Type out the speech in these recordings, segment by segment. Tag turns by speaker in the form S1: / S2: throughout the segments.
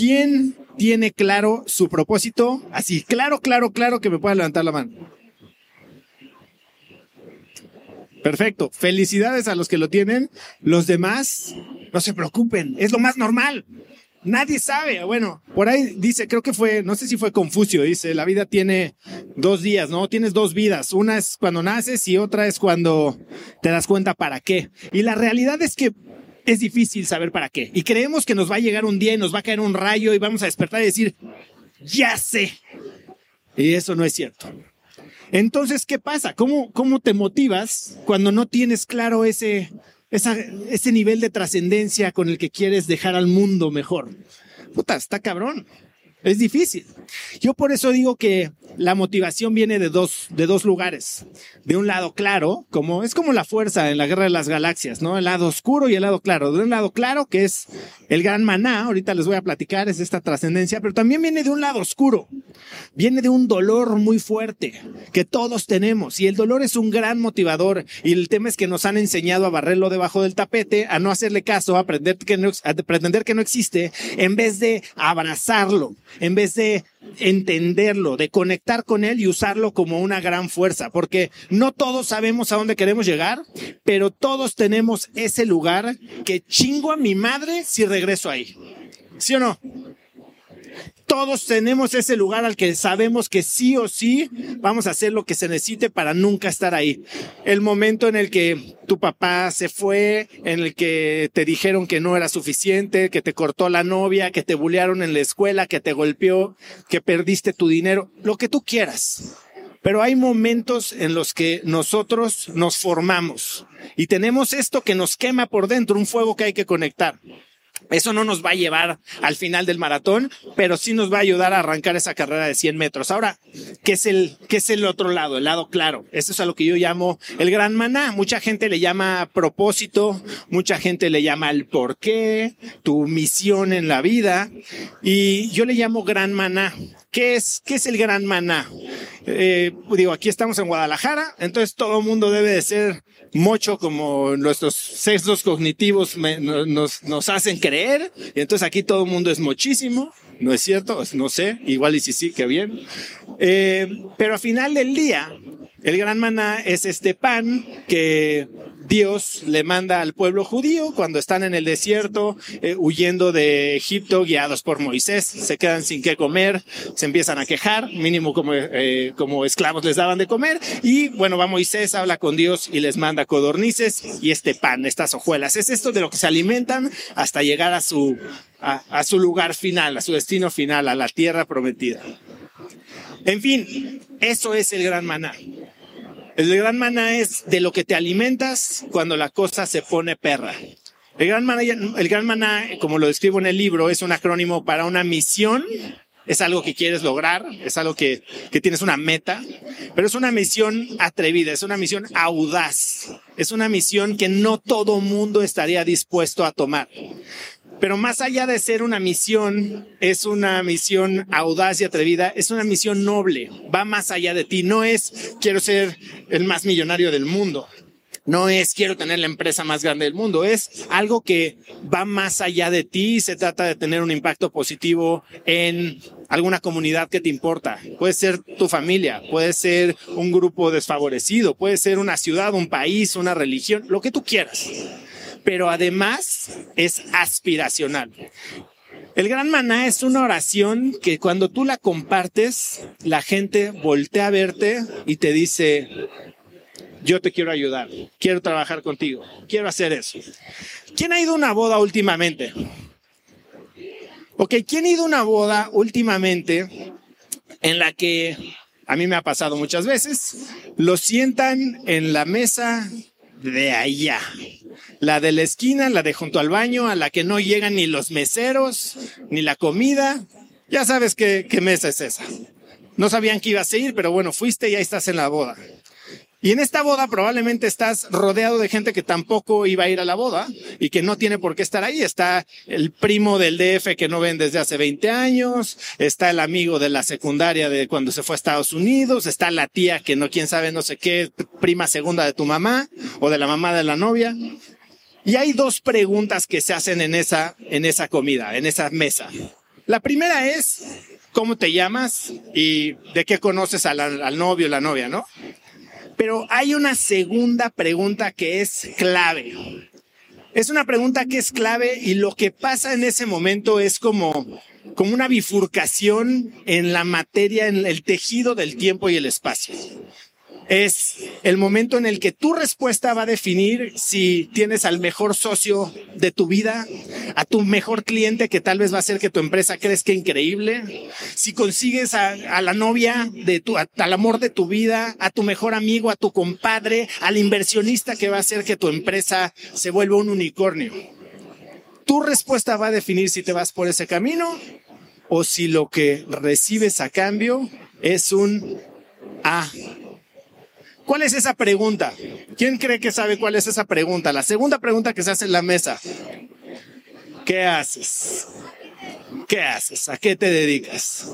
S1: ¿Quién tiene claro su propósito? Así, claro, claro, claro que me pueda levantar la mano. Perfecto. Felicidades a los que lo tienen. Los demás, no se preocupen. Es lo más normal. Nadie sabe. Bueno, por ahí dice, creo que fue, no sé si fue Confucio, dice, la vida tiene dos días, ¿no? Tienes dos vidas. Una es cuando naces y otra es cuando te das cuenta para qué. Y la realidad es que es difícil saber para qué. Y creemos que nos va a llegar un día y nos va a caer un rayo y vamos a despertar y decir, ya sé. Y eso no es cierto. Entonces, ¿qué pasa? ¿Cómo, cómo te motivas cuando no tienes claro ese, ese nivel de trascendencia con el que quieres dejar al mundo mejor? Puta, está cabrón. Es difícil. Yo por eso digo que la motivación viene de dos, de dos lugares. De un lado claro, como es como la fuerza en la guerra de las galaxias, ¿no? El lado oscuro y el lado claro. De un lado claro, que es el gran maná, ahorita les voy a platicar, es esta trascendencia, pero también viene de un lado oscuro. Viene de un dolor muy fuerte que todos tenemos. Y el dolor es un gran motivador. Y el tema es que nos han enseñado a barrerlo debajo del tapete, a no hacerle caso, a, aprender que a pretender que no existe, en vez de abrazarlo, en vez de entenderlo, de conectar con él y usarlo como una gran fuerza, porque no todos sabemos a dónde queremos llegar, pero todos tenemos ese lugar que chingo a mi madre si regreso ahí. ¿Sí o no? Todos tenemos ese lugar al que sabemos que sí o sí vamos a hacer lo que se necesite para nunca estar ahí. El momento en el que tu papá se fue, en el que te dijeron que no era suficiente, que te cortó la novia, que te bullearon en la escuela, que te golpeó, que perdiste tu dinero, lo que tú quieras. Pero hay momentos en los que nosotros nos formamos y tenemos esto que nos quema por dentro, un fuego que hay que conectar. Eso no nos va a llevar al final del maratón, pero sí nos va a ayudar a arrancar esa carrera de 100 metros. Ahora, ¿qué es el, qué es el otro lado? El lado claro. Eso es a lo que yo llamo el gran maná. Mucha gente le llama propósito, mucha gente le llama el porqué, tu misión en la vida. Y yo le llamo gran maná. ¿Qué es, qué es el gran maná? Eh, digo, aquí estamos en Guadalajara, entonces todo el mundo debe de ser mocho como nuestros sexos cognitivos nos, nos hacen creer. Y entonces aquí todo el mundo es muchísimo. ¿No es cierto? No sé. Igual y si sí, qué bien. Eh, pero al final del día, el gran maná es este pan que Dios le manda al pueblo judío cuando están en el desierto, eh, huyendo de Egipto, guiados por Moisés, se quedan sin qué comer, se empiezan a quejar, mínimo como, eh, como esclavos les daban de comer, y bueno, va Moisés, habla con Dios y les manda codornices y este pan, estas hojuelas. Es esto de lo que se alimentan hasta llegar a su, a su lugar final, a su destino final, a la tierra prometida. En fin, eso es el gran maná. El gran maná es de lo que te alimentas cuando la cosa se pone perra. El gran maná, el gran maná, como lo describo en el libro, es un acrónimo para una misión. Es algo que quieres lograr, es algo que, que tienes una meta, pero es una misión atrevida, es una misión audaz, es una misión que no todo mundo estaría dispuesto a tomar. Pero más allá de ser una misión, es una misión audaz y atrevida, es una misión noble, va más allá de ti, no es quiero ser el más millonario del mundo, no es quiero tener la empresa más grande del mundo, es algo que va más allá de ti, se trata de tener un impacto positivo en alguna comunidad que te importa. Puede ser tu familia, puede ser un grupo desfavorecido, puede ser una ciudad, un país, una religión, lo que tú quieras pero además es aspiracional. El gran maná es una oración que cuando tú la compartes, la gente voltea a verte y te dice, yo te quiero ayudar, quiero trabajar contigo, quiero hacer eso. ¿Quién ha ido a una boda últimamente? Ok, ¿quién ha ido a una boda últimamente en la que a mí me ha pasado muchas veces? Lo sientan en la mesa de allá, la de la esquina, la de junto al baño, a la que no llegan ni los meseros, ni la comida. Ya sabes qué, mesa es esa. No sabían que ibas a ir, pero bueno, fuiste y ahí estás en la boda. Y en esta boda probablemente estás rodeado de gente que tampoco iba a ir a la boda y que no tiene por qué estar ahí. Está el primo del DF que no ven desde hace 20 años, está el amigo de la secundaria de cuando se fue a Estados Unidos, está la tía que no quién sabe no sé qué, prima segunda de tu mamá o de la mamá de la novia. Y hay dos preguntas que se hacen en esa, en esa comida, en esa mesa. La primera es cómo te llamas y de qué conoces al, al novio o la novia, ¿no? Pero hay una segunda pregunta que es clave. Es una pregunta que es clave y lo que pasa en ese momento es como, como una bifurcación en la materia, en el tejido del tiempo y el espacio es el momento en el que tu respuesta va a definir si tienes al mejor socio de tu vida, a tu mejor cliente que tal vez va a hacer que tu empresa crezca increíble, si consigues a, la novia de tu, al amor de tu vida, a tu mejor amigo, a tu compadre, al inversionista que va a hacer que tu empresa se vuelva un unicornio. Tu respuesta va a definir si te vas por ese camino o si lo que recibes a cambio es un A ¿Cuál es esa pregunta? ¿Quién cree que sabe cuál es esa pregunta? La segunda pregunta que se hace en la mesa. ¿Qué haces? ¿Qué haces? ¿A qué te dedicas?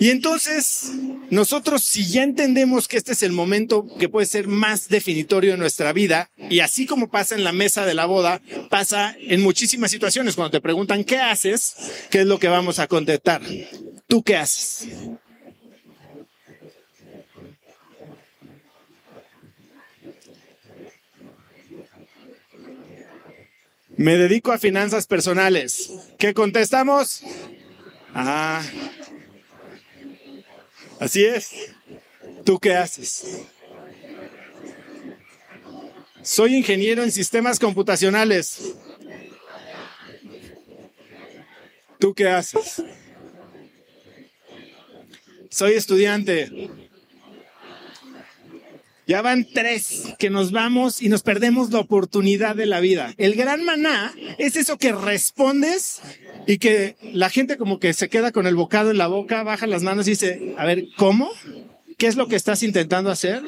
S1: Y entonces, nosotros si ya entendemos que este es el momento que puede ser más definitorio en nuestra vida, y así como pasa en la mesa de la boda, pasa en muchísimas situaciones. Cuando te preguntan qué haces, ¿qué es lo que vamos a contestar? ¿Tú qué haces? Me dedico a finanzas personales. ¿Qué contestamos? Ah. Así es. ¿Tú qué haces? Soy ingeniero en sistemas computacionales. ¿Tú qué haces? Soy estudiante. Ya van tres que nos vamos y nos perdemos la oportunidad de la vida. El gran maná es eso que respondes y que la gente como que se queda con el bocado en la boca, baja las manos y dice, a ver, ¿cómo? ¿Qué es lo que estás intentando hacer?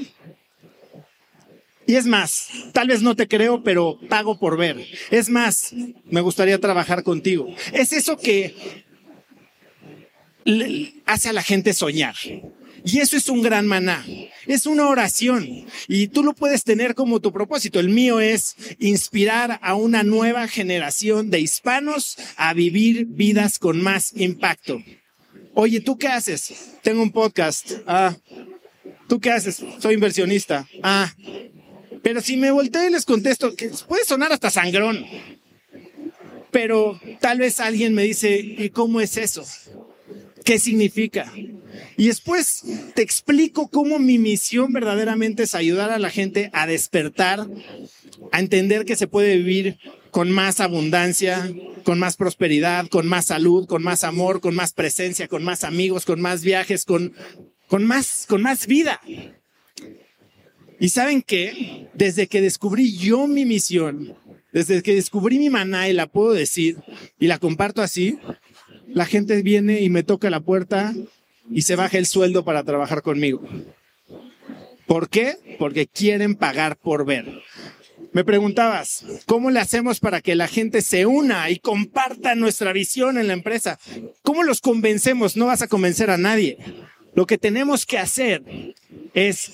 S1: Y es más, tal vez no te creo, pero pago por ver. Es más, me gustaría trabajar contigo. Es eso que hace a la gente soñar. Y eso es un gran maná. Es una oración. Y tú lo puedes tener como tu propósito. El mío es inspirar a una nueva generación de hispanos a vivir vidas con más impacto. Oye, ¿tú qué haces? Tengo un podcast. Ah. ¿Tú qué haces? Soy inversionista. Ah. Pero si me volteo y les contesto, que puede sonar hasta sangrón. Pero tal vez alguien me dice, ¿y cómo es eso? ¿Qué significa? Y después te explico cómo mi misión verdaderamente es ayudar a la gente a despertar, a entender que se puede vivir con más abundancia, con más prosperidad, con más salud, con más amor, con más presencia, con más amigos, con más viajes, con, con, más, con más vida. Y saben que desde que descubrí yo mi misión, desde que descubrí mi maná y la puedo decir y la comparto así, la gente viene y me toca la puerta y se baja el sueldo para trabajar conmigo. ¿Por qué? Porque quieren pagar por ver. Me preguntabas, ¿cómo le hacemos para que la gente se una y comparta nuestra visión en la empresa? ¿Cómo los convencemos? No vas a convencer a nadie. Lo que tenemos que hacer es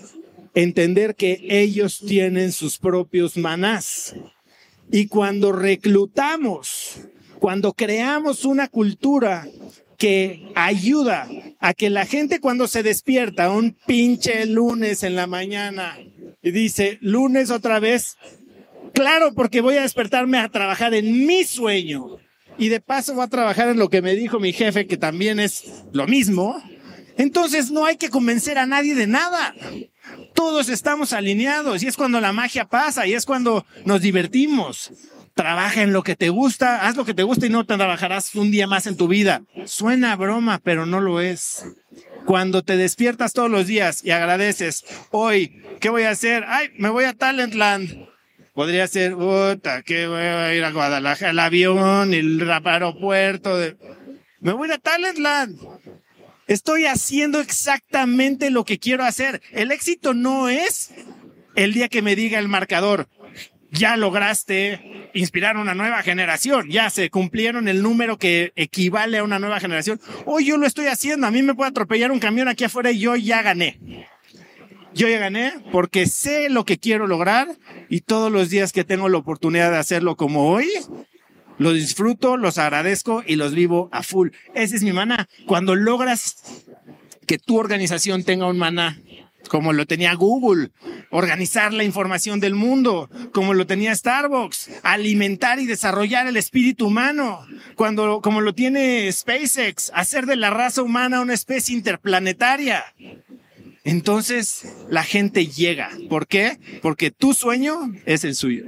S1: entender que ellos tienen sus propios manás. Y cuando reclutamos, cuando creamos una cultura que ayuda a que la gente cuando se despierta un pinche lunes en la mañana y dice, lunes otra vez, claro, porque voy a despertarme a trabajar en mi sueño. Y de paso voy a trabajar en lo que me dijo mi jefe, que también es lo mismo. Entonces no hay que convencer a nadie de nada. Todos estamos alineados y es cuando la magia pasa y es cuando nos divertimos trabaja en lo que te gusta, haz lo que te gusta y no te trabajarás un día más en tu vida. Suena broma, pero no lo es. Cuando te despiertas todos los días y agradeces, hoy, ¿qué voy a hacer? Ay, me voy a Talentland. Podría ser, puta, que voy a ir a Guadalajara, el avión, el aeropuerto. De... Me voy a Talentland. Estoy haciendo exactamente lo que quiero hacer. El éxito no es el día que me diga el marcador, ya lograste inspirar una nueva generación, ya se cumplieron el número que equivale a una nueva generación. Hoy yo lo estoy haciendo, a mí me puede atropellar un camión aquí afuera y yo ya gané. Yo ya gané porque sé lo que quiero lograr y todos los días que tengo la oportunidad de hacerlo como hoy, Los disfruto, los agradezco y los vivo a full. Ese es mi maná. Cuando logras que tu organización tenga un maná, como lo tenía Google, organizar la información del mundo, como lo tenía Starbucks, alimentar y desarrollar el espíritu humano, cuando, como lo tiene SpaceX, hacer de la raza humana una especie interplanetaria. Entonces la gente llega. ¿Por qué? Porque tu sueño es el suyo.